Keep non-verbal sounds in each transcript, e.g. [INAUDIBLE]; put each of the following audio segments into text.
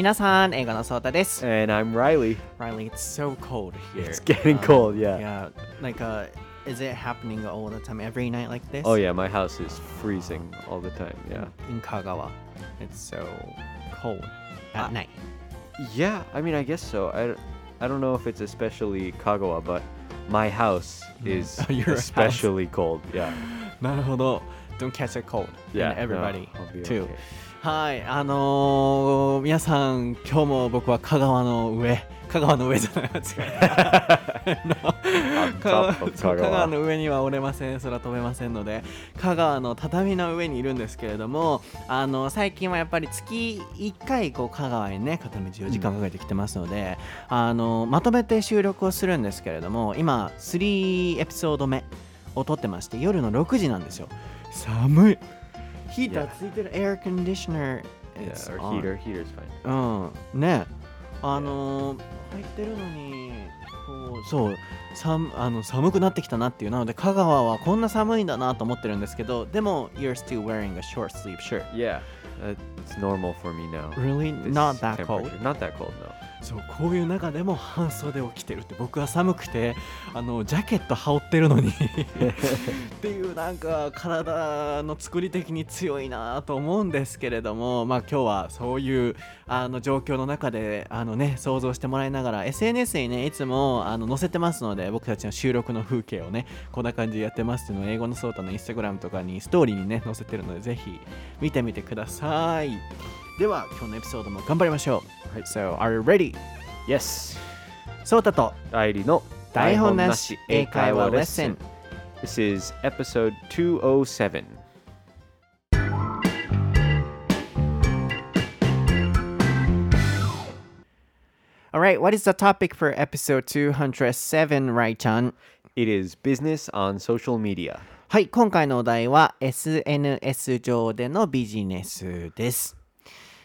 皆さん、英語のソータです。And I'm Reilly. Reilly, it's so cold here. It's getting uh, cold, yeah. Yeah, like, uh, is it happening all the time, every night like this? Oh yeah, my house is freezing all the time. Yeah. In Kagawa, it's so cold at uh, night. Yeah, I mean, I guess so. I, I don't know if it's especially Kagawa, but my house mm-hmm. is [LAUGHS] oh, Your house. especially cold. Yeah. [LAUGHS] なるほど。Don't catch a cold. Yeah. And everybody, I'll too. okay. はい、あのー、皆さん、今日も僕は香川の上、香川の上じゃない、間違う香香川川の上には折れません、空飛べませんので、香川の畳の上にいるんですけれども、あの最近はやっぱり月1回こう香川にね、片道4時間かけてきてますので、あのまとめて収録をするんですけれども、今、3エピソード目を撮ってまして、夜の6時なんですよ。寒い。ヒーター.ついてるエアコンディショナー Yeah, It's or on. heater. Heater's fine. うんねあのー入ってるのにこうそう寒あの寒くなってきたなっていうなので香川はこんな寒いんだなと思ってるんですけどでも You're still wearing a short sleeve shirt Yeah. Uh, it's normal for me now. Really? This Not that cold? temperature. Not that cold, no. そうこういう中でも半袖を着てるって僕は寒くてあのジャケット羽織ってるのに。[LAUGHS] っていうなんか体の作り的に強いなと思うんですけれどもまあ今日はそういうあの状況の中であのね想像してもらいながら SNS にねいつもあの載せてますので僕たちの収録の風景をねこんな感じでやってますっていうのを英語のソータのインスタグラムとかにストーリーにね載せてるのでぜひ見てみてくださいでは今日のエピソードも頑張りましょう、はい、So are you ready? Yes. ソータとライリの台本なし英会話レッスン This is episode 207. Alright, what is the topic for episode 207, right, chan? It is business on social media. はい、今回のお題は SNS 上でのビジネスです。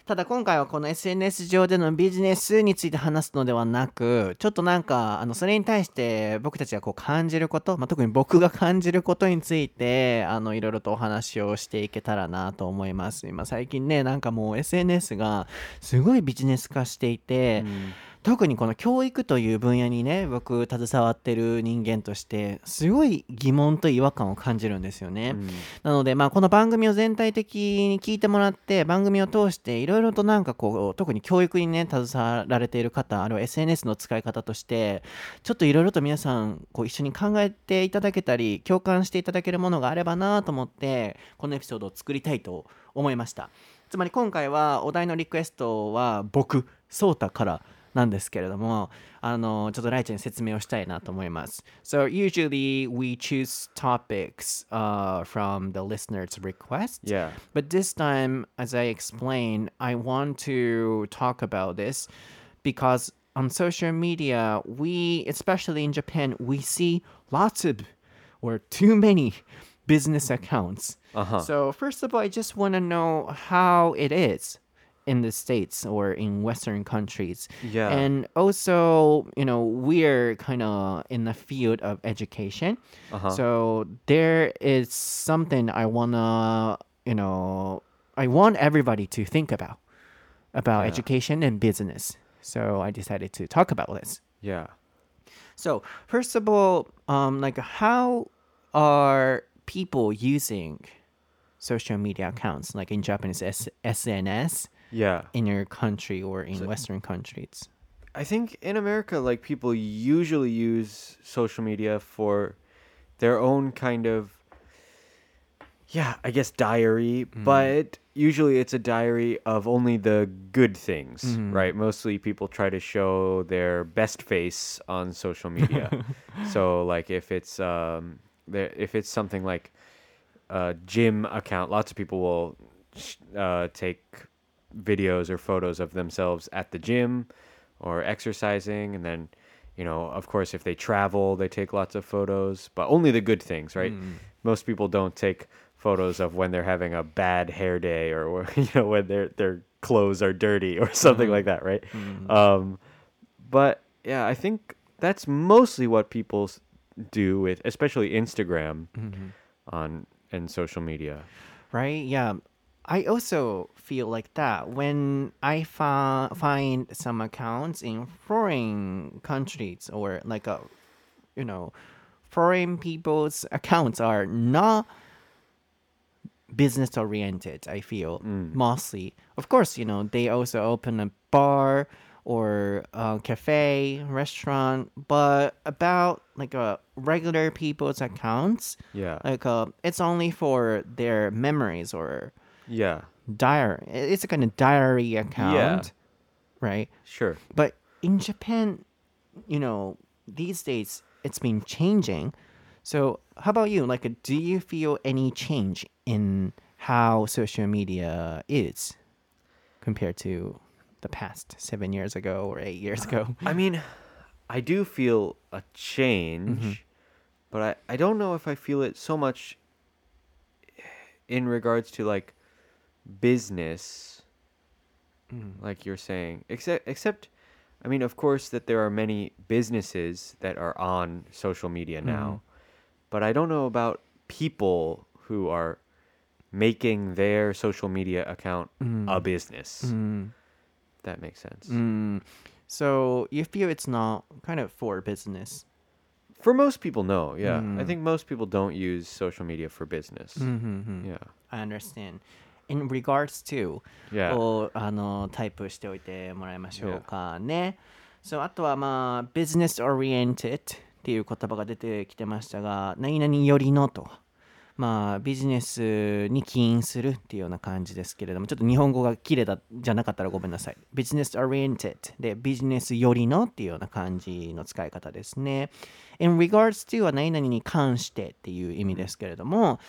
ただ今回はこの SNS 上でのビジネスについて話すのではなく、ちょっとなんか、あの、それに対して僕たちがこう感じること、まあ、特に僕が感じることについて、あの、いろいろとお話をしていけたらなと思います。今最近ね、なんかもう SNS がすごいビジネス化していて、特にこの教育という分野にね僕携わってる人間としてすごい疑問と違和感を感じるんですよね、なのでまあこの番組を全体的に聞いてもらって番組を通していろいろとなんかこう特に教育にね携わられている方あるいは SNS の使い方としてちょっといろいろと皆さんこう一緒に考えていただけたり共感していただけるものがあればなと思ってこのエピソードを作りたいと思いました。つまり今回はお題のリクエストは僕ソータからなんですけれども、あの、ちょっとライちゃんに説明をしたいなと思います。So usually we choose topics、uh, from the listener's request. Yeah. But this time, as I explained, I want to talk about this because on social media, we, especially in Japan, we see lots of or too many business accounts. Uh-huh. So, first of all, I just want to know how it is in the States or in Western countries. Yeah. And also, you know, we're kind of in the field of education. Uh-huh. So there is something I wanna, you know, I want everybody to think about about Yeah. education and business. So I decided to talk about this. Yeah. So first of all, um, like how are people using social media accounts, like in Japanese S- SNS, Yeah. in your country or in Western countries? I think in America, like people usually use social media for their own kind of, yeah, I guess diary, but usually it's a diary of only the good things, right? Mostly people try to show their best face on social media. [LAUGHS] so, like if it's um, there, if it's something like a gym account, lots of people will uh, take videos or photos of themselves at the gym or exercising. And then you know of course if they travel they take lots of photos but only the good things right? Mm-hmm. Most people don't take photos of when they're having a bad hair day or [LAUGHS] you know when their their clothes are dirty or [LAUGHS] something mm-hmm. like that right? Mm-hmm. Um but yeah i think that's mostly what people do with especially instagram on and social media. Right? Yeah. I also feel like that when I fa- find some accounts in foreign countries or like a, you know, foreign people's accounts are not business oriented. I feel mm. mostly. Of course, you know they also open a bar or a cafe, restaurant, but about like a regular people's accounts, Yeah. like uh, it's only for their memories or yeah. diary. It's a kind of diary account, right? Sure. But in Japan, you know, these days it's been changing. So, how about you? Like, do you feel any change in how social media is compared to the past seven years ago or eight years ago? I mean, I do feel a change, mm-hmm. but I, I don't know if I feel it so much in regards to like business, mm. like you're saying. Except, except, I mean, of course, that there are many businesses that are on social media mm-hmm. now, but I don't know about people who are making their social media account a mm. business. Mm. That makes sense. Mm, so, you feel it's not kind of for business? For most people, no. Yeah, I think most people don't use social media for business. Mm-hmm. Hmm. Yeah, I understand. In regards to, yeah, をあのタイプしておいてもらいましょうかね。そうあとはまあ business oriented っていう言葉が出てきてましたが何々よりのとまあビジネスに起因するっていうような感じですけれどもちょっと日本語が綺麗だじゃなかったらごめんなさい。business oriented でビジネスよりのっていうような感じの使い方ですね。in regards to は何々に関してっていう意味ですけれども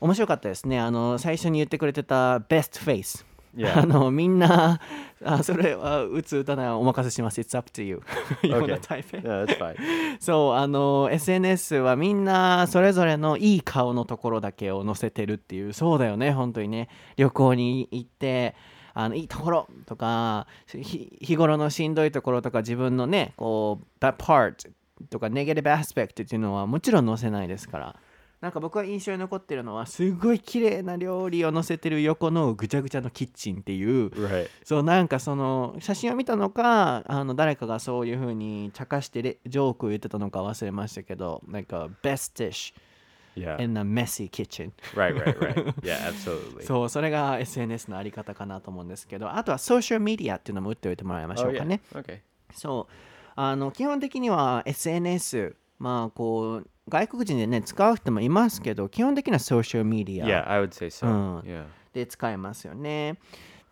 面白かったですね。あの最初に言ってくれてた best face あ yeah. のみんなあそれは打つ打たないはお任せします。It's up to you [LAUGHS] ような.タイプ.そうあの SNS はみんなそれぞれのいい顔のところだけを載せてるっていうそうだよね本当にね旅行に行ってあのいいところとかひ日頃のしんどいところとか自分のねこう bad part とかネガティブアスペクトっていうのはもちろん載せないですからなんか僕は印象に残ってるのはすごい綺麗な料理を載せてる横のぐちゃぐちゃのキッチンっていう Right. そうなんかその写真を見たのかあの誰かがそういう風に茶化してレジョークを言ってたのか忘れましたけどなんか best dish Yeah. in a messy kitchen right, right, right. [LAUGHS] Yeah, absolutely. そうそれが SNS のあり方かなと思うんですけどあとはソーシャルメディアっていうのも打っておいてもらいましょ oh う yeah. かね、Okay. そうあの基本的には SNS まあこう外国人でね使う人もいますけど基本的にはソーシャルメディア Yeah, I would say so. Mm. Yeah. で使えますよね。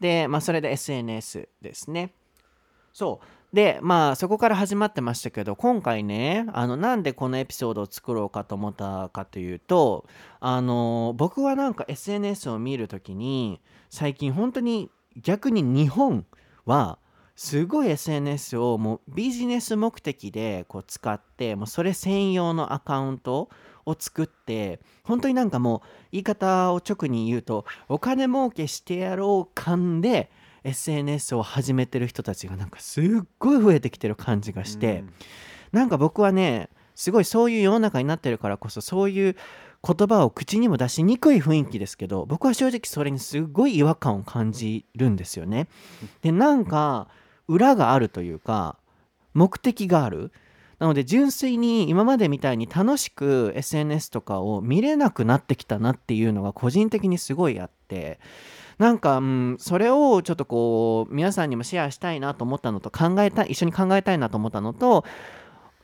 で、まあ、それで SNS ですね。そう。で、まあ、そこから始まってましたけど、今回ね、あの、なんでこのエピソードを作ろうかと思ったかというと、あの、僕はなんか SNS を見るときに、最近本当に逆に日本は、すごい SNS をもうビジネス目的でこう使ってもうそれ専用のアカウントを作って本当になんかもう言い方を直に言うとお金儲けしてやろう感で SNS を始めてる人たちがなんかすっごい増えてきてる感じがして、なんか僕はねすごいそういう世の中になってるからこそそういう言葉を口にも出しにくい雰囲気ですけど僕は正直それにすごい違和感を感じるんですよね。でなんか裏があるというか目的がある。なので純粋に今までみたいに楽しく SNS とかを見れなくなってきたなっていうのが個人的にすごいあってなんか、うん、それをちょっとこう皆さんにもシェアしたいなと思ったのと考えた一緒に考えたいなと思ったのと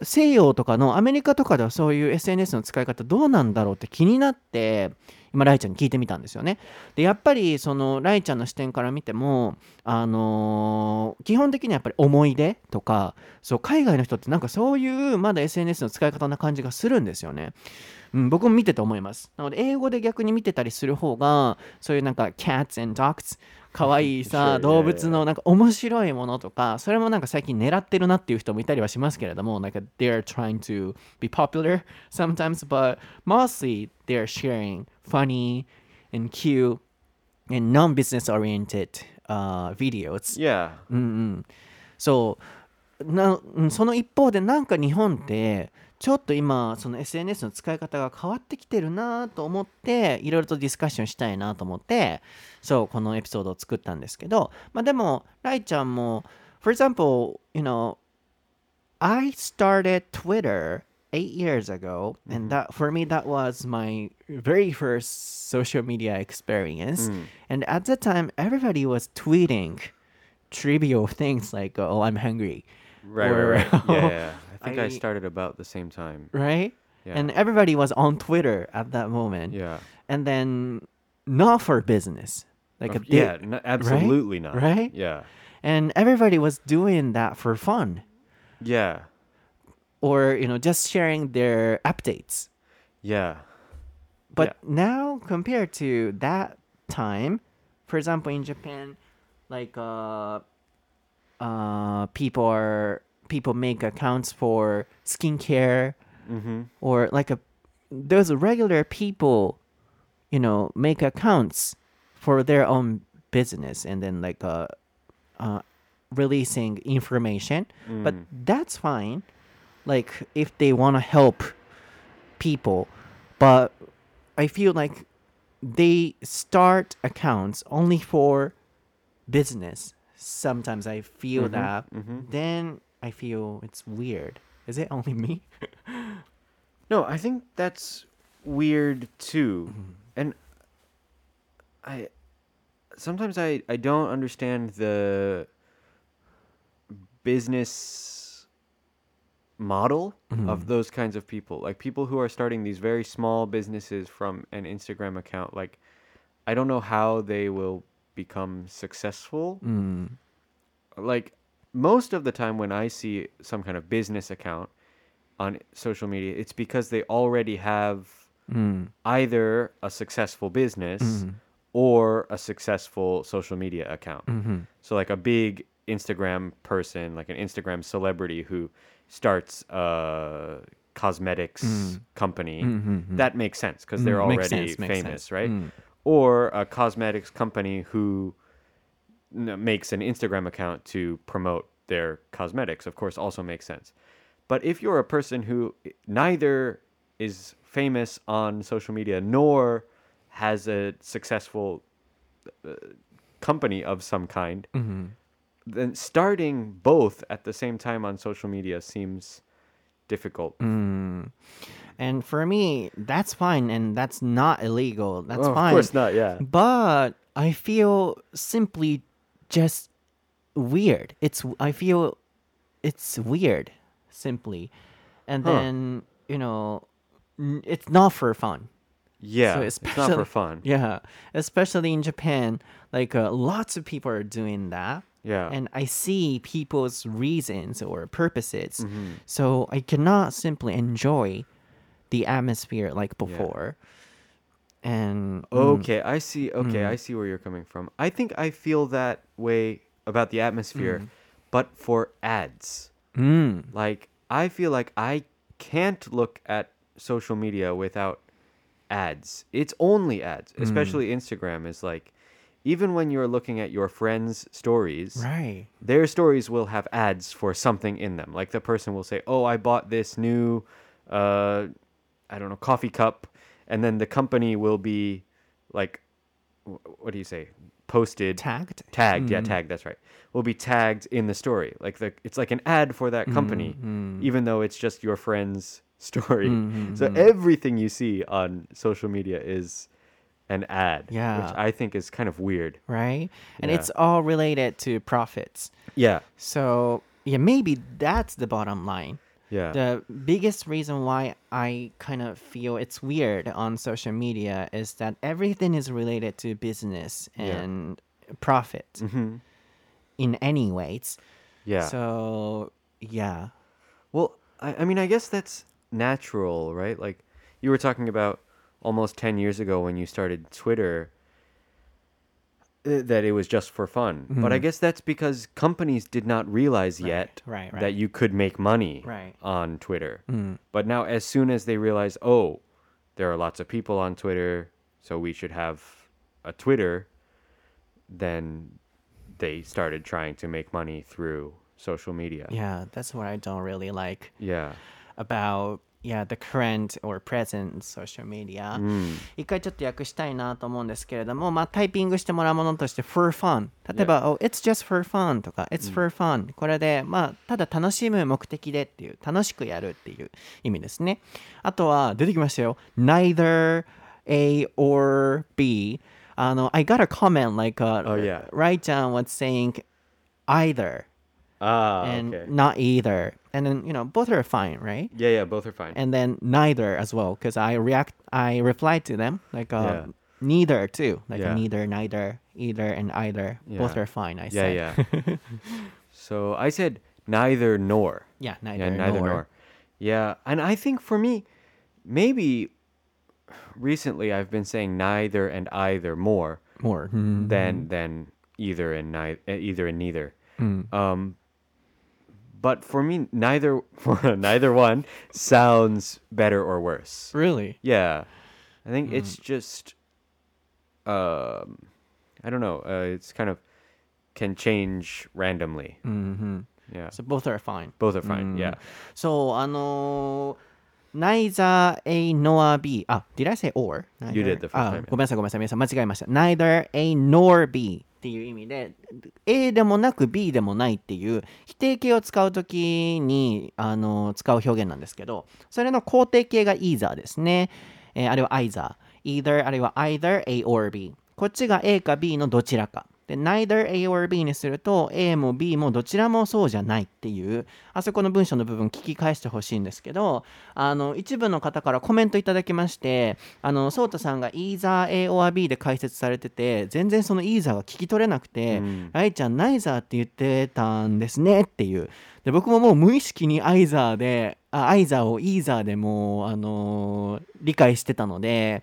西洋とかのアメリカとかではそういう SNS の使い方どうなんだろうって気になって今ライちゃんに聞いてみたんですよね。でやっぱりそのライちゃんの視点から見てもあのー基本的にはやっぱり思い出とかそう海外の人ってなんかそういうまだ SNS の使い方な感じがするんですよね。うん、僕も見てて思います。なので英語で逆に見てたりする方がそういうなんか cats and dogs 可愛いさ動物のなんか面白いものとかそれもなんか最近狙ってるなっていう人もいたりはしますけれどもなんか they're trying to be popular sometimes but mostly they're sharing funny and cute and non-business oriented、uh, videos Yeah. うんうん、そうなうんその一方でなんか日本ってちょっと今その SNS の使い方が変わってきてるなと思っていろいろとディスカッションしたいなと思ってそうこのエピソードを作ったんですけどまあでもライちゃんも For example you know I started Twitter eight years ago and that for me that was my very first social media experience and at the time everybody was tweeting trivial things like oh I'm hungry Right, Or- right, right. Yeah, think I, I- started about the same time. right? Yeah. And everybody was on Twitter at that moment. Yeah. And then not for business. Like a Of- big, yeah, n- absolutely not. Right? Yeah. and everybody was doing that for fun Yeah. or you know just sharing their updates. Yeah. But now compared to that time, for example in Japan, like uh uh people are people make accounts for skincare Mm-hmm. or like a those regular people you know make accounts for their own business and then like uh, uh releasing information. But that's fine. Like if they want to help people. But i feel like they start accounts only for business. Sometimes i feel that then i feel it's weird is it only me [LAUGHS] No, I think that's weird too. Mm-hmm. And I sometimes I I don't understand the business model of mm-hmm. those kinds of people. Like people who are starting these very small businesses from an Instagram account like I don't know how they will become successful. Mm. Like most of the time when I see some kind of business account on social media, it's because they already have either a successful business or a successful social media account. So, like a big Instagram person, like an Instagram celebrity who starts a cosmetics company, that makes sense because they're Mm, already sense, famous, right? Mm. Or a cosmetics company who makes an Instagram account to promote their cosmetics, of course, also makes sense. But if you're a person who eh, neither is famous on social media nor has a successful uh, company of some kind, mm-hmm. then starting both at the same time on social media seems difficult. Mm. And for me, that's fine and that's not illegal. That's fine. Of course not, yeah. But I feel simply just weird. It's I feel it's weird simply. And Huh. then, you know, it's not for fun. Yeah, So it's not for fun. [LAUGHS] Yeah, especially in Japan, like uh, lots of people are doing that. Yeah. And I see people's reasons or purposes. Mm-hmm. So I cannot simply enjoy the atmosphere like before. And mm, Okay, I see. Okay, I see where you're coming from. I think I feel that way about the atmosphere, but for ads. mm, Like, I feel like I can't look at social media without ads. It's only ads, especially Instagram is like even when you're looking at your friends' stories, right. their stories will have ads for something in them. Like the person will say, "Oh, I bought this new uh I don't know, coffee cup." And then the company will be like what do you say? Posted Tagged. tagged yeah hmm. tagged that's right will be tagged in the story like the it's like an ad for that company hmm, hmm. even though it's just your friend's [LAUGHS] story so everything you see on social media is an ad Yeah. which i think is kind of weird Right. And Yeah. it's all related to profits. yeah So yeah, maybe that's the bottom line. Yeah The biggest reason why I kind of feel it's weird on social media is that everything is related to business Yeah. and profit Mhm. in any ways. yeah So yeah. Well, I, I mean, I guess that's natural, right? Like you were talking about almost 10 years ago when you started Twitter that it was just for fun. But I guess that's because companies did not realize yet Mm-hmm. right, that you could make money Right. on Twitter. Mm. But now, as soon as they realize, oh, there are lots of people on Twitter, so we should have a Twitter, then they started trying to make money through social media. Yeah, that's what I don't really like Yeah. about yeah, the current or present social media、一回ちょっと訳したいなと思うんですけれども、まあ、タイピングしてもらうものとして for fun 例えば、oh, it's just for fun とか it's for fun、これで、まあ、ただ楽しむ目的でっていう楽しくやるっていう意味ですねあとは出てきましたよ neither A or B あの I got a comment like、uh, Oh, yeah. Rai chan was saying either Ah, and okay. not either and then you know both are fine right Yeah, yeah, both are fine. and then neither as well because I react I replied to them like uh, Yeah. neither too like Yeah. neither neither either and either both are fine I yeah, said yeah. [LAUGHS] so I said neither nor. yeah neither, yeah, neither nor. nor. Yeah, and I think for me, maybe recently I've been saying neither and either more more Mhm. than than either and neither, either and neither. Mm. Um, but for me, neither neither one sounds better or worse. really Yeah, I think Mm. it's just, um, I don't know. Uh, it's kind of can change randomly. hmm Yeah, so both are fine both are fine. Mm. Yeah, そうあのー neither A nor B あ did I say or? You did the first あ time, yeah. ごめんなさいごめんなさい皆さん間違えました neither A nor B っていう意味で A でもなく B でもないっていう否定形を使う時に、あの使う表現なんですけどそれの肯定形が either ですね、えーあるいは either either あるいは either A or B こっちが A か B のどちらか。Neither A or B にすると A も B もどちらもそうじゃないっていう。あそこの文章の部分聞き返してほしいんですけどあの一部の方からコメントいただきましてあのソータさんが either A or B で解説されてて全然その either が聞き取れなくて、うん。ライちゃん neither って言ってたんですねっていう。で僕ももう無意識に either であ either を either でもうあのー理解してたので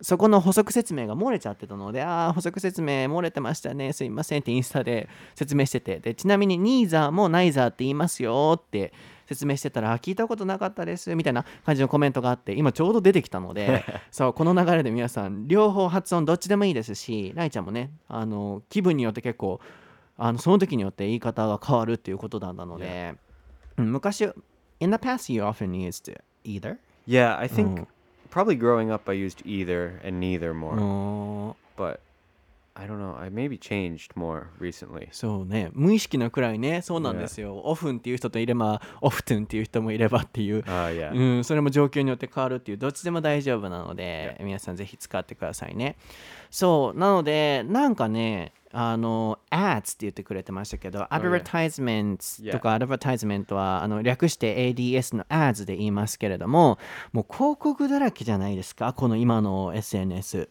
そこの補足説明が漏れちゃってたので、ああ、補足説明漏れてましたね、すいませんってインスタで説明してて、でちなみに、ニーザーもナイザーって言いますよって説明してたら、あ聞いたことなかったですみたいな感じのコメントがあって、今ちょうど出てきたので、[LAUGHS] そう、この流れで皆さん、両方発音どっちでもいいですし、ライちゃんもね、あの気分によって結構、あのその時によって言い方が変わるっていうことなんだので、うん昔、in the past you often used either? yeah. I think Mm. Probably growing up, I used either and neither more. うん But I don't know. I maybe changed more recently. そうね無意識なくらいねそうなんですよ、オフンっていう人といればオフトゥンっていう人もいればっていう、Uh, yeah. うん、それも状況によって変わるっていうどっちでも大丈夫なので、皆さんぜひ使ってくださいねそうなのでなんかねあの ads って言ってくれてましたけど、advertisements とか advertisement はあの略して ADS の ads で言いますけれどももう広告だらけじゃないですかこの今の SNS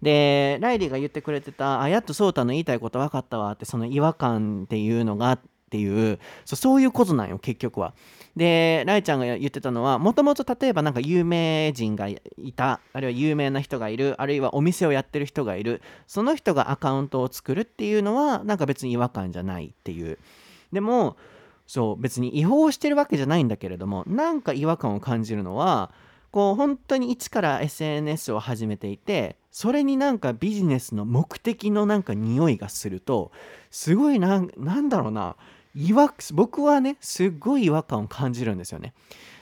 でライリーが言ってくれてたあやっとソータの言いたいこと分かったわってその違和感っていうのがっていうそういうことなんよ結局は。でライちゃんが言ってたのはもともと例えばなんか有名人がいたあるいは有名な人がいるあるいはお店をやってる人がいるその人がアカウントを作るっていうのはなんか別に違和感じゃないっていう。でもそう別に違法してるわけじゃないんだけれどもなんか違和感を感じるのはこう本当に一から SNS を始めていてそれになんかビジネスの目的のなんか匂いがするとすごいなんなんだろうな違和僕はねすっごい違和感を感じるんですよね。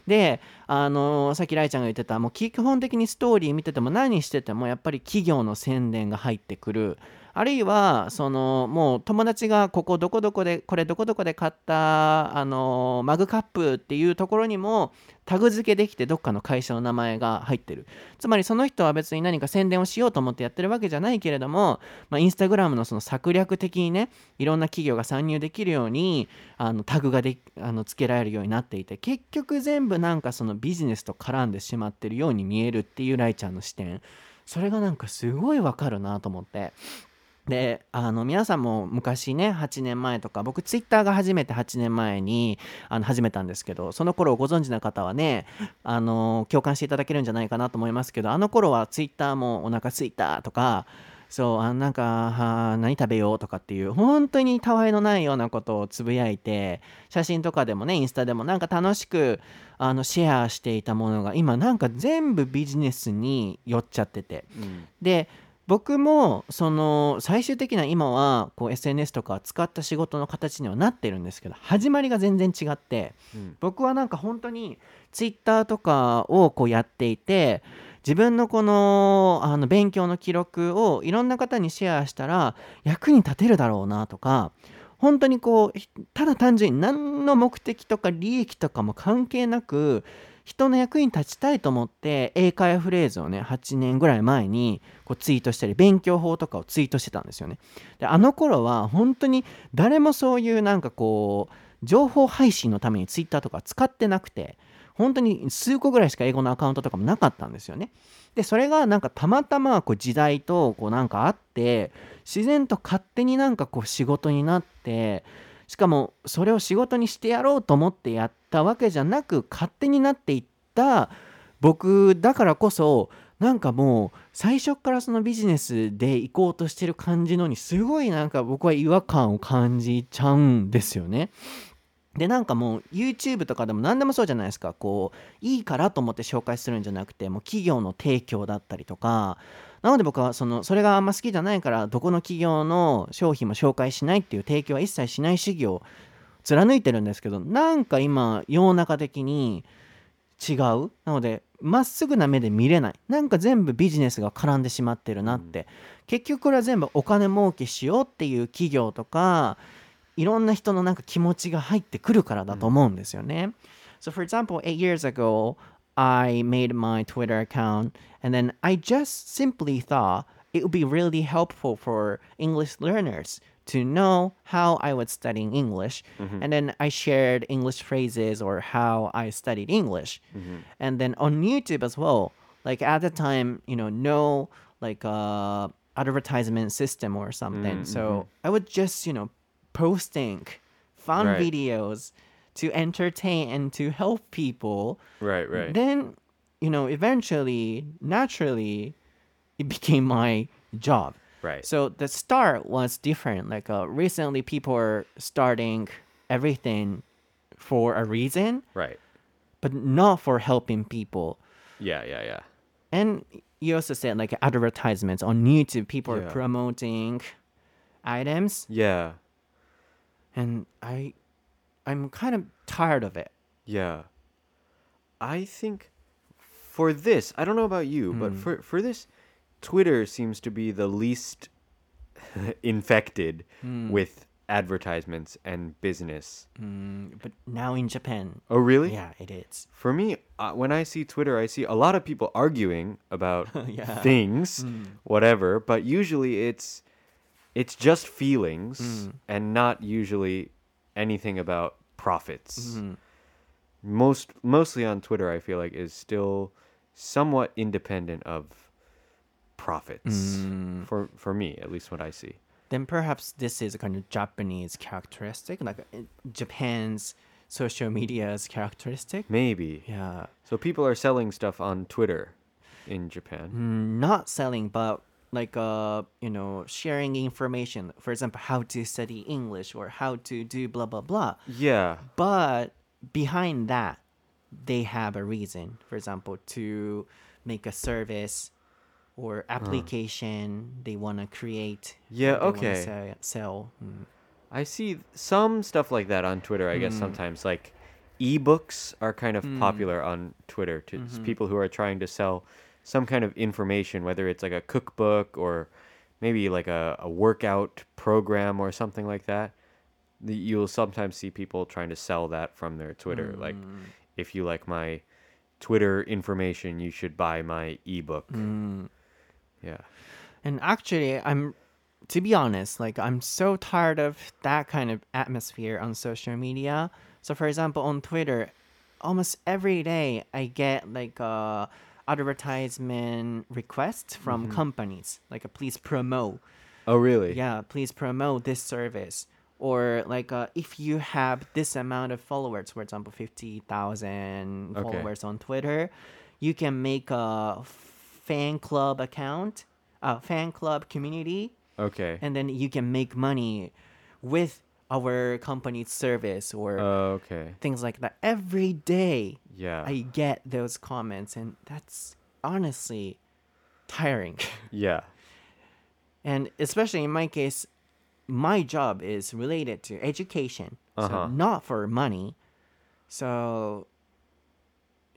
で、あのさっきライちゃんが言ってたもう基本的にストーリー見てても何しててもやっぱり企業の宣伝が入ってくるあるいはそのもう友達がここどこどこでこれどこどこで買ったあのマグカップっていうところにもタグ付けできてどっかの会社の名前が入ってるつまりその人は別に何か宣伝をしようと思ってやってるわけじゃないけれども、まあ、インスタグラムのその策略的にねいろんな企業が参入できるようにあのタグがであの付けられるようになっていて結局全部なんかそのビジネスと絡んでしまってるように見えるっていうライちゃんの視点それがなんかすごいわかるなと思って。であの皆さんも昔ね8年前とか僕ツイッターが初めて8年前にあの始めたんですけどその頃をご存知な方はねあの共感していただけるんじゃないかなと思いますけどあの頃はツイッターもお腹すいたとかそうあなんかは何食べようとかっていう本当にたわいのないようなことをつぶやいて写真とかでもねインスタでもなんか楽しくあのシェアしていたものが今なんか全部ビジネスに寄っちゃってて Mm. で僕もその最終的な今はこう SNS とか使った仕事の形にはなってるんですけど始まりが全然違ってうん。僕はなんか本当に Twitter とかをこうやっていて自分のこのあの勉強の記録をいろんな方にシェアしたら役に立てるだろうなとか本当にこうひただ単純に何の目的とか利益とかも関係なく人の役に立ちたいと思って英会話フレーズをね8年ぐらい前にこうツイートしたり勉強法とかをツイートしてたんですよね。であの頃は本当に誰もそういうなんかこう情報配信のためにツイッターとか使ってなくて本当に数個ぐらいしか英語のアカウントとかもなかったんですよね。でそれがなんかたまたまこう時代とこうなんかあって自然と勝手になんかこう仕事になってしかもそれを仕事にしてやろうと思ってやったわけじゃなく勝手になっていった僕だからこそなんかもう最初からそのビジネスで行こうとしてる感じのにすごいなんか僕は違和感を感じちゃうんですよね。でなんかもう YouTube とかでも何でもそうじゃないですかこういいからと思って紹介するんじゃなくてもう企業の提供だったりとかなので僕はそのそれがあんま好きじゃないからどこの企業の商品も紹介しないっていう提供は一切しない主義を貫いてるんですけどなんか今世の中的に違う。なのでまっすぐな目で見れない。なんか全部ビジネスが絡んでしまってるなって、結局これは全部お金儲けしようっていう企業とかいろんな人のなんか気持ちが入ってくるからだと思うんですよね。So for example, eight years ago, I made my Twitter account and then I just simply thought it would be really helpful for English learners to know how I was studying English. Mm-hmm. And then I shared English phrases or how I studied English. Mm-hmm. And then on YouTube as well, like at the time, you know, no like uh advertisement system or something. Mm, so mm-hmm. I would just, you know, posting fun Right. videos to entertain and to help people Right, right. then you know eventually naturally it [LAUGHS] became my job right. so the start was different like uh, recently people are starting everything for a reason right. but not for helping people Yeah, yeah, yeah. and you also said like advertisements on youtube people are promoting items Yeah. and i i'm kind of tired of it Yeah. I think for this, I don't know about you, but Hmm. for for this, Twitter seems to be the least [LAUGHS] infected Hmm. with advertisements and business. Mm, but now in japan Oh, really? yeah it is For me, uh, when I see Twitter, I see a lot of people arguing about [LAUGHS] Yeah. Things, whatever, but usually it's it's just feelings Hmm. and not usually anything about profits. Hmm. Most mostly on Twitter, I feel like is still somewhat independent of profits Hmm. for for me, at least what I see. then perhaps this is a kind of Japanese characteristic, like uh, Japan's social media's characteristic. Maybe. Yeah, So people are selling stuff on Twitter in Japan. Mm, not selling, but like uh, you know, sharing information. For example, how to study English or how to do blah blah blah. Yeah. But behind that, they have a reason. For example, to make a service or application they want to create. Yeah, okay. Sell. sell. Mm. I see some stuff like that on Twitter, I guess sometimes like ebooks are kind of popular on Twitter to s- people who are trying to sell some kind of information whether it's like a cookbook or maybe like a, a workout program or something like that. You'll sometimes see people trying to sell that from their Twitter like mm. if you like my Twitter information, you should buy my ebook. Mm. Yeah. And actually, I'm, to be honest, like I'm so tired of that kind of atmosphere on social media. So, for example, on Twitter, almost every day I get like a advertisement requests from companies, like a please promote. Oh, really? Yeah, please promote this service. Or like uh, if you have this amount of followers, for example, fifty thousand Okay. followers on Twitter, you can make a fan club account, a fan club community, Okay. and then you can make money with our company's service or Oh, okay. things like that. Every day, Yeah. I get those comments, and that's honestly tiring. [LAUGHS] yeah. And especially in my case, my job is related to education, Uh-huh. so not for money. So,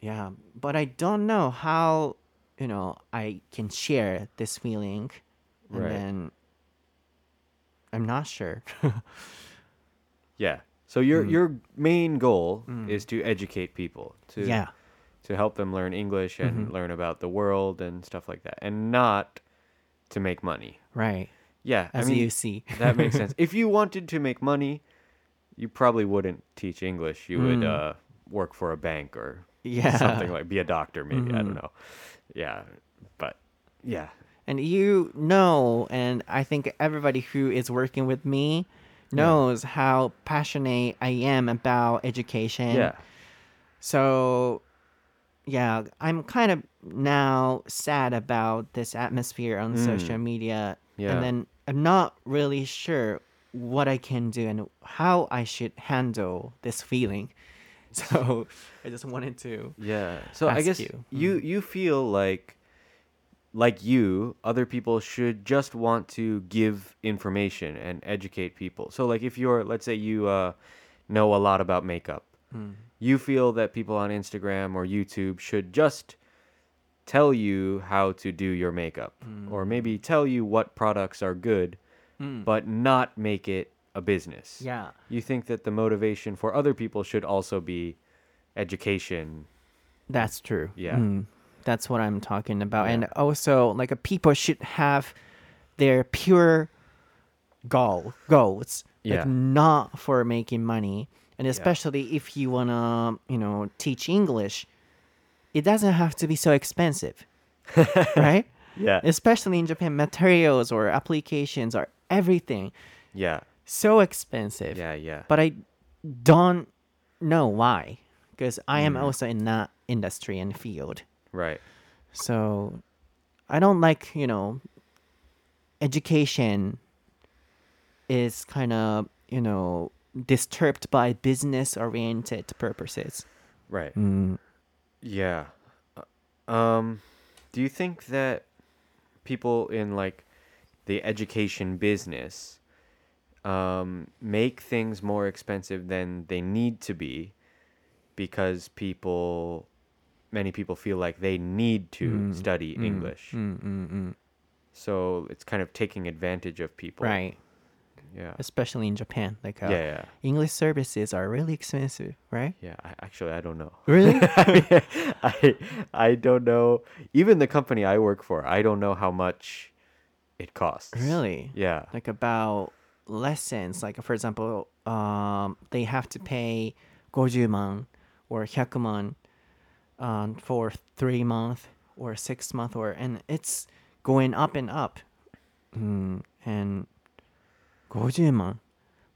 yeah, but I don't know how you know I can share this feeling, and Right. then I'm not sure. [LAUGHS] Yeah. So your Mm. your main goal is to educate people to yeah, to help them learn English and Mm-hmm. learn about the world and stuff like that, and not to make money. right. Yeah, As I mean you see, that makes [LAUGHS] sense. If you wanted to make money, you probably wouldn't teach English. You would Mm. uh, work for a bank or yeah, something like be a doctor maybe. I don't Mhm. know. Yeah, but yeah, and you know, and I think everybody who is working with me knows how passionate I am about education. yeah, So, yeah, I'm kind of now sad about this atmosphere on Mm. social media. Yeah. And then I'm not really sure what I can do and how I should handle this feeling. [LAUGHS] So, I just wanted to. yeah. So I guess you. You you feel like like you, other people should just want to give information and educate people. So like if you're let's say you uh, know a lot about makeup, Mm. you feel that people on Instagram or YouTube should just tell you how to do your makeup or maybe tell you what products are good Mm. but not make it a business. Yeah. You think that the motivation for other people should also be education. That's true. Yeah. That's what I'm talking about. And also, like, a people should have their pure goal goals, Yeah. like not for making money. And especially if you wanna, you know, teach English, it doesn't have to be so expensive, [LAUGHS] right? Yeah. Especially in Japan, materials or applications or everything yeah. so expensive. Yeah, yeah. But I don't know why, because I am Mm. also in that industry and field. Right. So I don't like, you know, education is kind of, you know, disturbed by business oriented purposes. Right. Mm. Yeah. Uh, Um do you think that people in like the education business um make things more expensive than they need to be because people many people feel like they need to Mm, study mm, English. Mm, mm, mm. So it's kind of taking advantage of people. Right. Yeah. Especially in Japan. Like, uh, Yeah, yeah. English services are really expensive, right? Yeah, I, actually I don't know. Really? [LAUGHS] I I don't know. Even the company I work for, I don't know how much it costs. really? Yeah. like about lessons like for example um they have to pay 50万 or 100万 um, for three month or six month or and it's going up and up mm, and 50万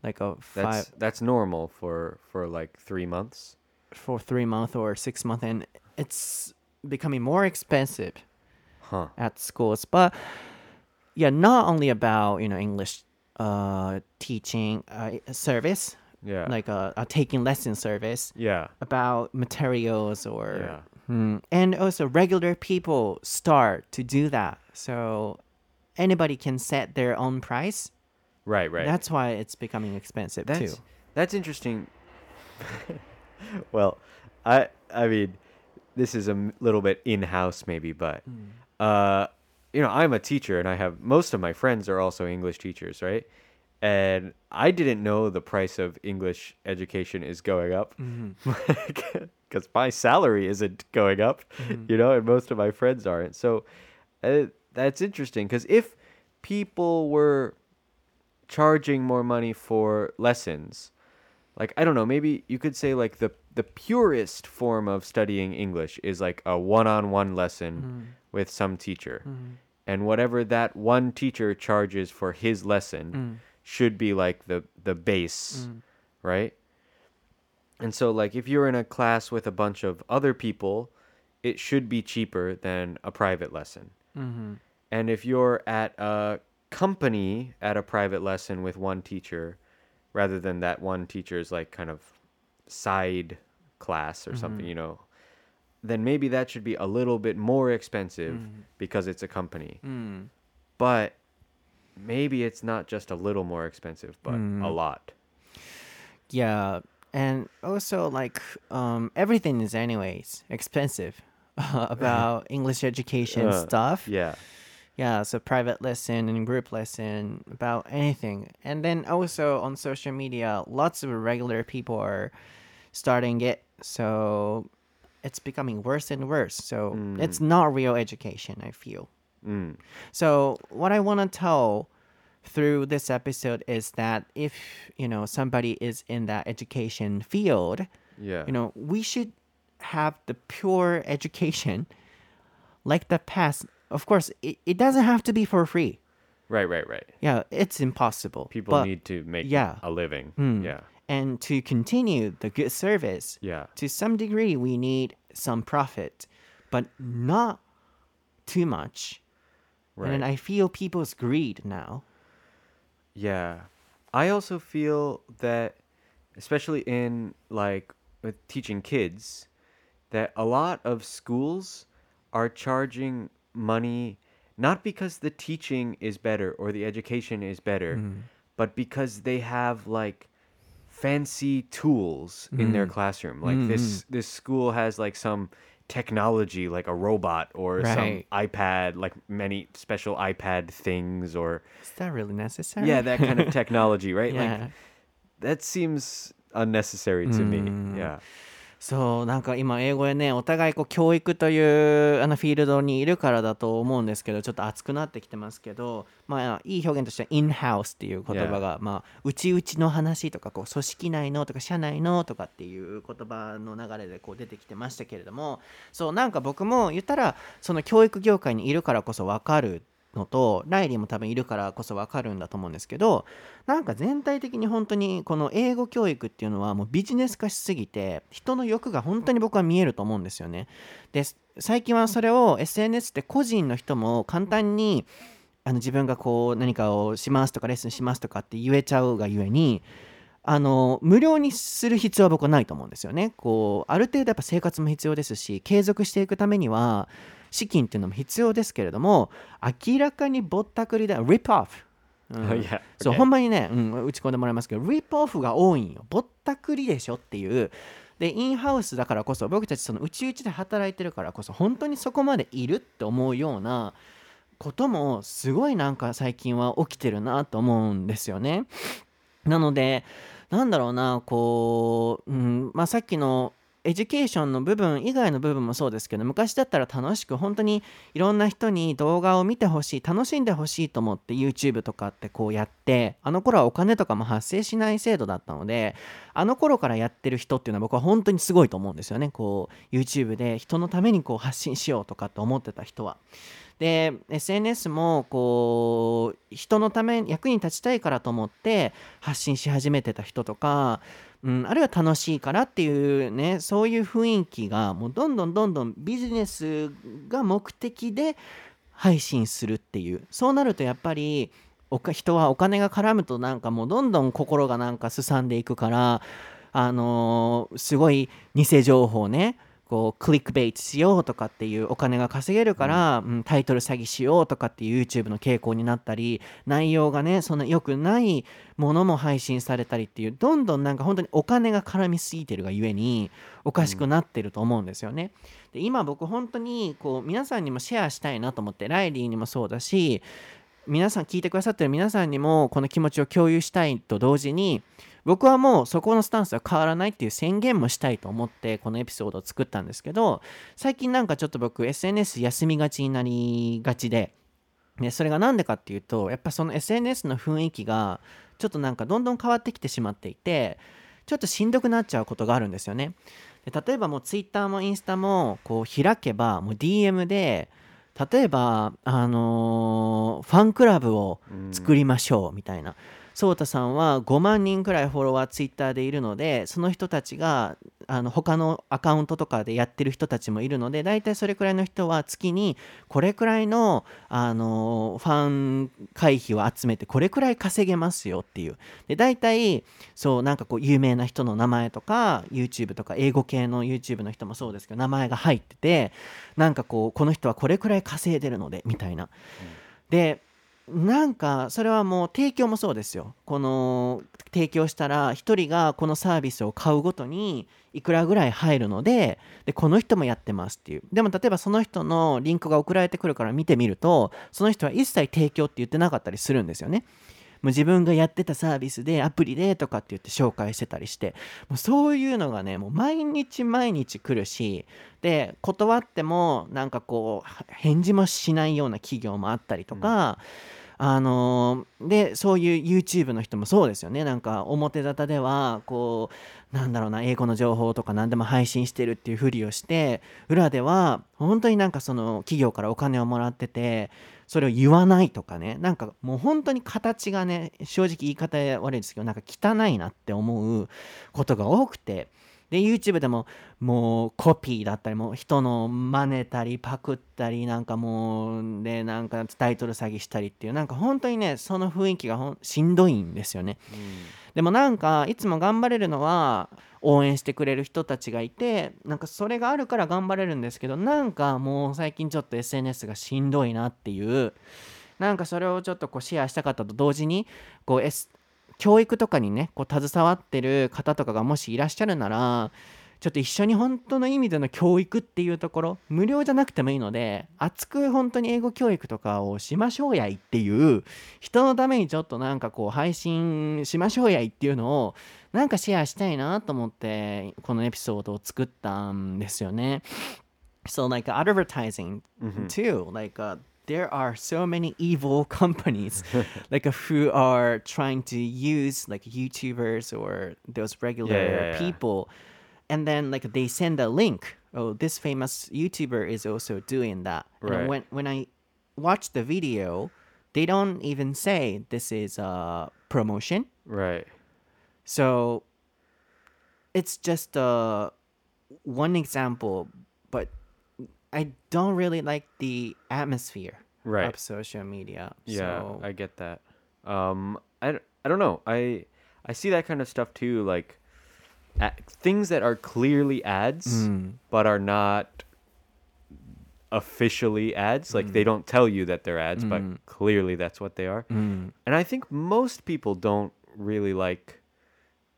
like a That's five that's normal for for like 3 months. for three month or six month and it's becoming more expensive Huh. at schools but yeah not only about you know english uh teaching uh, service Yeah. like a, a taking lesson service yeah. about materials or Yeah. Hmm. and also regular people start to do that so anybody can set their own price Right, right. that's why it's becoming expensive that's too that's interesting. [LAUGHS] well, I I mean, this is a little bit in-house maybe, but Hmm. uh you know, I'm a teacher and I have most of my friends are also English teachers, right? And I didn't know the price of English education is going up Mm-hmm. [LAUGHS] because my salary isn't going up, Mm-hmm. you know, and most of my friends aren't. So uh, that's interesting because if people were charging more money for lessons, like I don't know, maybe you could say like the the purest form of studying English is like a one-on-one lesson Mm-hmm. with some teacher. And whatever that one teacher charges for his lesson Mm. Should be like the the base, right? And so like if you're in a class with a bunch of other people, it should be cheaper than a private lesson. Mm-hmm. And if you're at a company at a private lesson with one teacher, rather than that one teacher's like kind of side class or something, you know, then maybe that should be a little bit more expensive because it's a company. Mm. But maybe it's not just a little more expensive, but a lot. Yeah, and also like um, everything is anyways expensive [LAUGHS] about [LAUGHS] English education Uh, stuff. Yeah. Yeah, so private lesson and group lesson about anything. And then also on social media, lots of regular people are starting it. So it's becoming worse and worse. So it's not real education, I feel. Mm. So what I want to tell through this episode is that if, you know, somebody is in that education field, Yeah. you know, we should have the pure education like the past. Of course, it, it doesn't have to be for free. right, right, right. Yeah, it's impossible. People but- need to make yeah. a living. Mm. Yeah. And to continue the good service, Yeah. to some degree, we need some profit, but not too much. Right. And I feel people's greed now. Yeah. I also feel that especially in like with teaching kids that a lot of schools are charging money not because the teaching is better or the education is better, mm-hmm. but because they have like fancy tools in their mm. classroom. Like this mm-hmm. this school has like some technology like a robot or some iPad, like many special iPad things or Is that really necessary? yeah, that kind of [LAUGHS] technology, right? yeah. Like that seems unnecessary to me. Mm. Yeah. そうなんか今英語でねお互いこう教育というあのフィールドにいるからだと思うんですけどちょっと熱くなってきてますけどまあいい表現としては in-house っていう言葉が、まあ内々の話とかこう組織内のとか社内のとかっていう言葉の流れでこう出てきてましたけれどもそうなんか僕も言ったらその教育業界にいるからこそ分かるのとライリーも多分いるからこそ分かるんだと思うんですけどなんか全体的に本当にこの英語教育っていうのはもうビジネス化しすぎて人の欲が本当に僕は見えると思うんですよね。で最近はそれを SNS って個人の人も簡単にあの自分がこう何かをしますとかレッスンしますとかって言えちゃうがゆえにあの無料にする必要は僕はないと思うんですよね。こうある程度やっぱ生活も必要ですし継続していくためには資金っていうのも必要ですけれども明らかにぼったくりだ rip off、うん [LAUGHS] yeah. そう okay. ほんまにね、うん、打ち込んでもらいますけど rip off が多いんよぼったくりでしょっていうでインハウスだからこそ僕たちその内々で働いてるからこそ本当にそこまでいるって思うようなこともすごいなんか最近は起きてるなと思うんですよね。なのでなんだろうなこう、うんまあ、さっきのエデュケーションの部分以外の部分もそうですけど昔だったら楽しく本当にいろんな人に動画を見てほしい楽しんでほしいと思って YouTube とかってこうやってあの頃はお金とかも発生しない制度だったのであの頃からやってる人っていうのは僕は本当にすごいと思うんですよねこう YouTube で人のためにこう発信しようとかって思ってた人は。で SNS もこう人のため役に立ちたいからと思って発信し始めてた人とか、うん、あるいは楽しいからっていうねそういう雰囲気がもうどんどんどんどんビジネスが目的で配信するっていうそうなるとやっぱり人はお金が絡むとなんかもうどんどん心がなんかすさんでいくからあのーすごい偽情報ねこうクリックベイトしようとかっていうお金が稼げるから、うんタイトル詐欺しようとかっていう YouTube の傾向になったり内容がねそんな良くないものも配信されたりっていうどんどんなんか本当にお金が絡みすぎてるがゆえにおかしくなってると思うんですよね。で今僕本当にこう皆さんにもシェアしたいなと思ってライリーにもそうだし皆さん聞いてくださってる皆さんにもこの気持ちを共有したいと同時に僕はもうそこのスタンスは変わらないっていう宣言もしたいと思ってこのエピソードを作ったんですけど最近なんかちょっと僕 SNS 休みがちになりがちででそれが何でかっていうとやっぱその SNS の雰囲気がちょっとなんかどんどん変わってきてしまっていてちょっとしんどくなっちゃうことがあるんですよね。で例えばもう Twitter もインスタもこう開けばもう DM で例えばあのーファンクラブを作りましょうみたいな。ソータさんは5万人くらいフォロワーツイッターでいるのでその人たちがあの他のアカウントとかでやってる人たちもいるので大体それくらいの人は月にこれくらいのあのファン会費を集めてこれくらい稼げますよっていうで大体そうなんかこう有名な人の名前とか YouTube とか英語系の YouTube の人もそうですけど名前が入っててなんかこうこの人はこれくらい稼いでるのでみたいな。でなんかそれはもう提供もそうですよ。この提供したら1人がこのサービスを買うごとにいくらぐらい入るのででこの人もやってますっていう。でも例えばその人のリンクが送られてくるから見てみるとその人は一切提供って言ってなかったりするんですよね。もう自分がやってたサービスでアプリでとかって言って紹介してたりして。もうそういうのがねもう毎日毎日来るしで断ってもなんかこう返事もしないような企業もあったりとか、あのでそういう YouTube の人もそうですよね。なんか表沙汰ではこうなんだろうな英語の情報とか何でも配信してるっていうふりをして裏では本当になんかその企業からお金をもらっててそれを言わないとかねなんかもう本当に形がね正直言い方悪いですけどなんか汚いなって思うことが多くて。で YouTube でももうコピーだったりもう人の真似たりパクったりなんかもうでなんかタイトル詐欺したりっていうなんか本当にねその雰囲気がほんしんどいんですよね。でもなんかいつも頑張れるのは応援してくれる人たちがいてなんかそれがあるから頑張れるんですけどなんかもう最近ちょっと SNS がしんどいなっていうなんかそれをちょっとこうシェアしたかったと同時にこう、S、教育とかにねこう携わってる方とかがもしいらっしゃるならちょっと一緒に本当の意味での教育っていうところ無料じゃなくてもいいので熱く本当に英語教育とかをしましょうやいっていう人のためにちょっとなんかこう配信しましょうやいっていうのをなんかシェアしたいなと思ってこのエピソードを作ったんですよね。So like advertising too, like uh, there are so many evil [LAUGHS] companies [LAUGHS] like uh, who are trying to use like YouTubers or those regular Yeah, yeah, people, and then like they send a link. Oh, this famous YouTuber is also doing that. And Right. when when I watch the video, they don't even say this is a promotion. Right. So it's just uh, one example, but I don't really like the atmosphere Right. of social media. Yeah, so, I get that. Um, I, I don't know. I I see that kind of stuff too. Like things that are clearly ads, Mm. but are not officially ads. Like they don't tell you that they're ads, but clearly that's what they are. Mm. And I think most people don't really like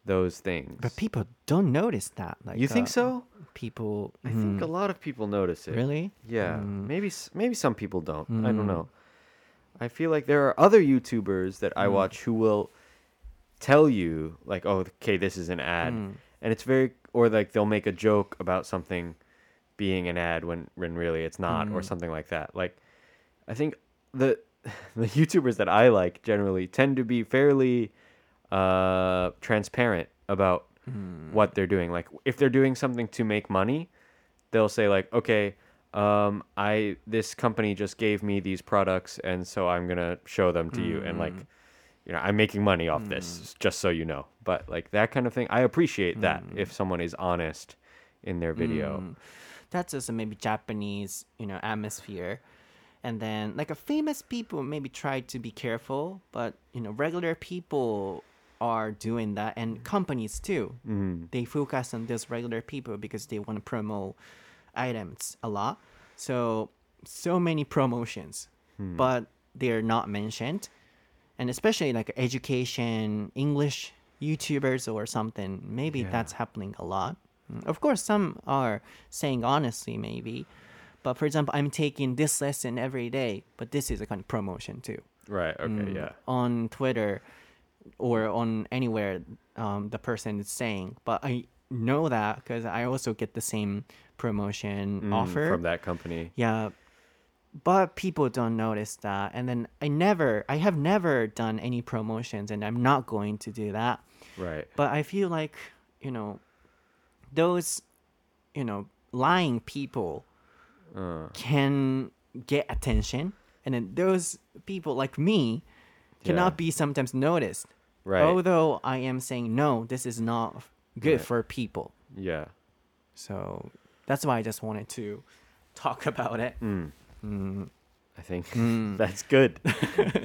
those things. but people don't notice that. Like you think uh, so? People, I think mm, a lot of people notice it. really. Yeah, Mm. maybe maybe some people don't. I don't Mm. know. I feel like there are other YouTubers that I Mm. watch who will tell you like, "Oh, okay, this is an ad," Mm. and it's very or like they'll make a joke about something being an ad when when really it's not, or Mm. something like that. Like, I think the [LAUGHS] the YouTubers that I like generally tend to be fairly uh, transparent about Mm. what they're doing. Like if they're doing something to make money, they'll say like, okay, um, I this company just gave me these products, and so I'm gonna show them to you, and like, you know, I'm making money off this, just so you know. But like that kind of thing, I appreciate that if someone is honest in their video. Mm. That's also maybe Japanese, you know, atmosphere. And then like a famous people maybe try to be careful, but you know, regular people are doing that and companies too. Mm. They focus on those regular people because they want to promote items a lot. So so many promotions, but they're not mentioned. And especially like education, English YouTubers or something, maybe Yeah. that's happening a lot. Mm, Of course, some are saying honestly, maybe. But for example, I'm taking this lesson every day, but this is a kind of promotion too. Right. Okay. Mm, Yeah. On Twitter or on anywhere um, the person is saying. But I know that because I also get the same promotion Mm, offer. from that company. Yeah. But people don't notice that. And then I never, I have never done any promotions and I'm not going to do that. Right. But I feel like, you know, those, you know, lying people Uh, can get attention. And then those people like me cannot Yeah. be sometimes noticed. right. Although I am saying, no, this is not good Right. for people. yeah. So that's why I just wanted to talk about it. Mm. Mm. I think Mm. that's good.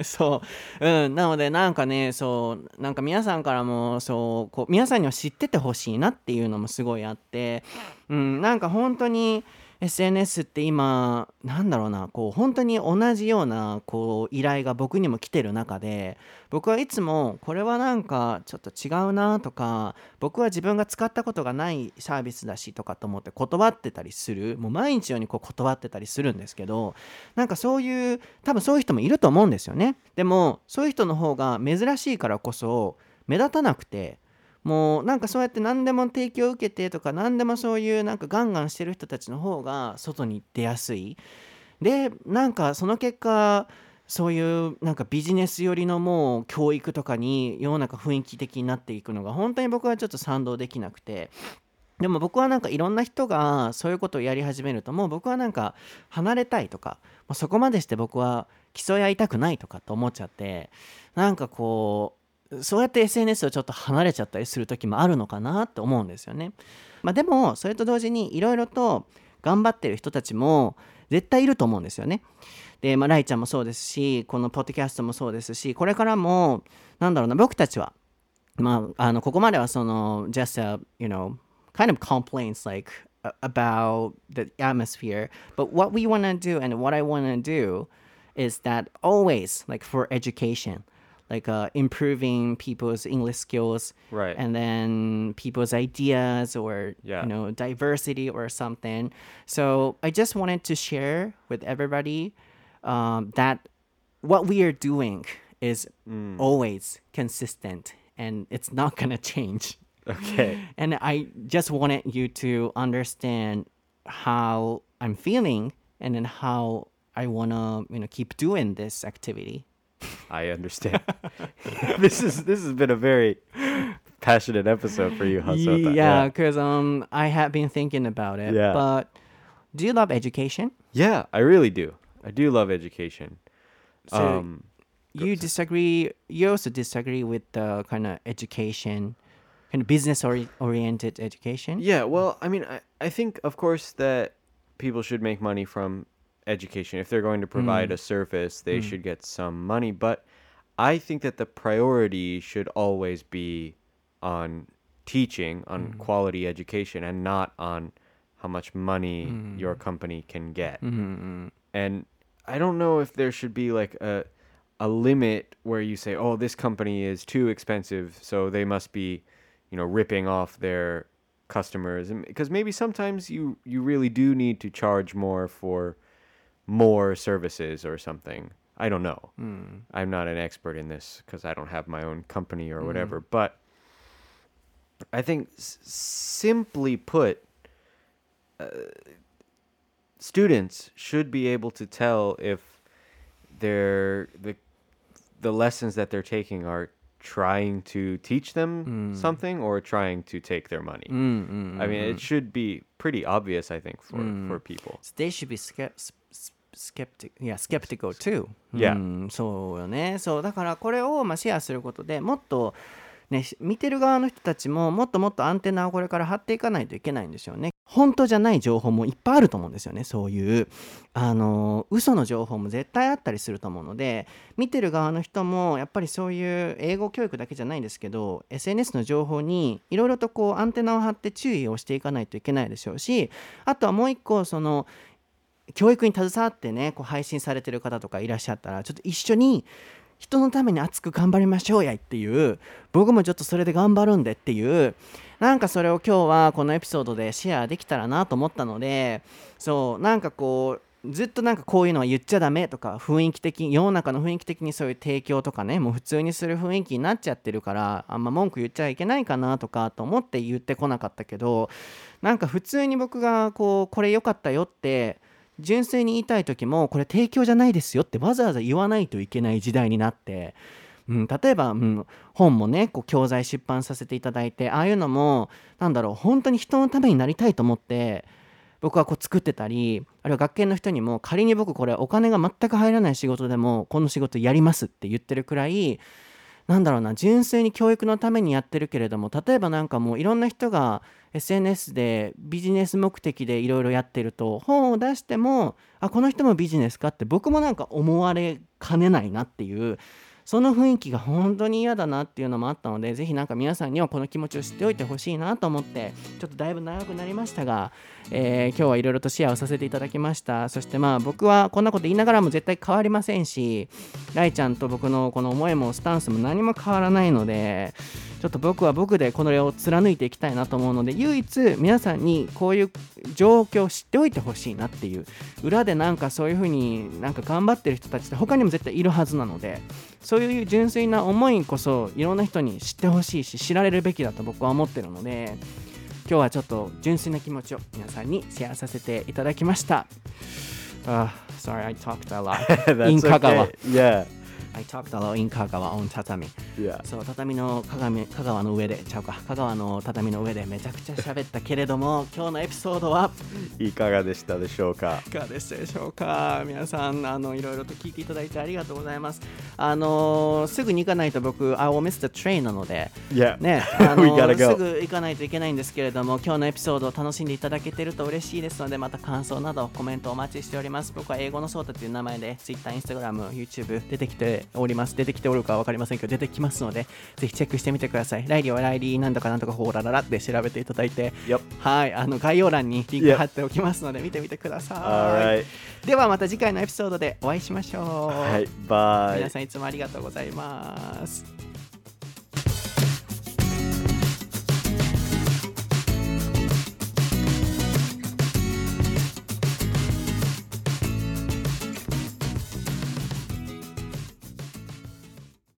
そう、うん、なのでなんかねそうなんか皆さんからもそうこう皆さんには知っててほしいなっていうのもすごいあって、うん、なんか本当に SNS って今なんだろうなこう本当に同じようなこう依頼が僕にも来てる中で僕はいつもこれはなんかちょっと違うなとか僕は自分が使ったことがないサービスだしとかと思って断ってたりする。もう毎日のようにこう断ってたりするんですけどなんかそういう多分そういう人もいると思うんですよね。でもそういう人の方が珍しいからこそ目立たなくてもうなんかそうやって何でも提供を受けてとか何でもそういうなんかガンガンしてる人たちの方が外に出やすい。でなんかその結果そういうなんかビジネス寄りのもう教育とかに世の中雰囲気的になっていくのが本当に僕はちょっと賛同できなくて。でも僕はなんかいろんな人がそういうことをやり始めるともう僕はなんか離れたいとかそこまでして僕は競い合いたくないとかと思っちゃってなんかこうそうやって SNS をちょっと離れちゃったりする時もあるのかなって思うんですよね。まあ、でもそれと同時にいろいろと頑張ってる人たちも絶対いると思うんですよね。で、まあ、ライちゃんもそうですしこのポッドキャストもそうですしこれからもなんだろうな僕たちはまああのここまではその just a you know kind of complaints like about the atmosphere but what we want to do and what I want to do is that always like for education like uh, improving people's English skills, Right. And then people's ideas or Yeah. you know diversity or something. So I just wanted to share with everybody um, that what we are doing is always consistent and it's not gonna change. Okay. [LAUGHS] And I just wanted you to understand how I'm feeling and then how I wanna you know keep doing this activity. I understand. [LAUGHS] this is this has been a very passionate episode for you, Hasota. Yeah, because um, I have been thinking about it. Yeah. But do you love education? Yeah, I really do. I do love education. So um, you disagree. You also disagree with the kind of education, kind of business ori- oriented education. yeah, well, I mean, I, I think, of course, that people should make money from education. If they're going to provide mm. a service, they mm. should get some money. But I think that the priority should always be on teaching, on mm-hmm. quality education, and not on how much money your mm-hmm. company can get. Mm-hmm. And I don't know if there should be like a a limit where you say, "Oh, this company is too expensive, so they must be, you know, ripping off their customers." And because maybe sometimes you you really do need to charge more for more services or something. I don't know. Hmm. I'm not an expert in this because I don't have my own company or hmm. whatever. But I think, s- simply put, uh, students should be able to tell if they're the the lessons that they're taking are trying to teach them hmm. something or trying to take their money. I mean, it should be pretty obvious, I think, for for people. So they should be skept, skeptic, yeah, skeptical too. Yeah. うんそうよね。そうだからこれをまあシェアすることでもっとねし見てる側の人たちももっともっとアンテナをこれから張っていかないといけないんですよね。本当じゃない情報もいっぱいあると思うんですよね。そういうあの嘘の情報も絶対あったりすると思うので見てる側の人もやっぱりそういう英語教育だけじゃないんですけど SNS の情報にいろいろとこうアンテナを張って注意をしていかないといけないでしょうしあとはもう一個その教育に携わってねこう配信されてる方とかいらっしゃったらちょっと一緒に人のために熱く頑張りましょうやいっていう僕もちょっとそれで頑張るんでっていうなんかそれを今日はこのエピソードでシェアできたらなと思ったのでそうなんかこうずっとなんかこういうのは言っちゃダメとか雰囲気的世の中の雰囲気的にそういう提供とかねもう普通にする雰囲気になっちゃってるからあんま文句言っちゃいけないかなとかと思って言ってこなかったけどなんか普通に僕がこうこれ良かったよって純粋に言いたい時もこれ提供じゃないですよってわざわざ言わないといけない時代になって、うん、例えば、うん、本もねこう教材出版させていただいてああいうのもなんだろう本当に人のためになりたいと思って僕はこう作ってたりあるいは学研の人にも仮に僕これお金が全く入らない仕事でもこの仕事やりますって言ってるくらいなんだろうな純粋に教育のためにやってるけれども例えばなんかもういろんな人が SNS でビジネス目的でいろいろやってると本を出してもあこの人もビジネスかって僕もなんか思われかねないなっていうその雰囲気が本当に嫌だなっていうのもあったのでぜひなんか皆さんにはこの気持ちを知っておいてほしいなと思ってちょっとだいぶ長くなりましたが、えー今日はいろいろとシェアをさせていただきました。そしてまあ僕はこんなこと言いながらも絶対変わりませんしライちゃんと僕のこの思いもスタンスも何も変わらないのでちょっと僕は僕でこの絵を貫いていきたいなと思うので唯一皆さんにこういう状況を知っておいてほしいなっていう裏でなんかそういうふうになんか頑張ってる人たちって他にも絶対いるはずなのでそういう純粋な思いこそいろんな人に知ってほしいし知られるべきだと僕は思ってるので今日はちょっと純粋な気持ちを皆さんにシェアさせていただきました。あ sorry, I talked a lot. [LAUGHS] In Kagawa. okay. Yeah. I talked a lot in Kagawa on 畳。Yeah. そう、畳の鏡、香川の上で、ちゃうか、香川の畳の上でめちゃくちゃ喋ったけれども、[LAUGHS] 今日のエピソードは？いかがでしたでしょうか？いかがでしたでしょうか？皆さん、あの、いろいろと聞いていただいてありがとうございます。あのーすぐに行かないと僕、I will miss the train なので、Yeah. ね、[LAUGHS] あのす.ぐ行かないといけないんですけれども、今日のエピソードを楽しんでいただけてると嬉しいですので、また感想などコメントお待ちしております。僕は英語のソータという名前で Twitter、Instagram、YouTube 出てきております。出てきておるかわかりませんけど、出てきますので、ぜひチェックしてみてください。ライリーはライリーなんとかなんとかほーらららって調べていただいて.はい、あの概要欄にリンク貼っておきますので、見てみてください。ではまた次回のエピソードでお会いしましょう。はい。バイ皆。さんいつもありがとうございます。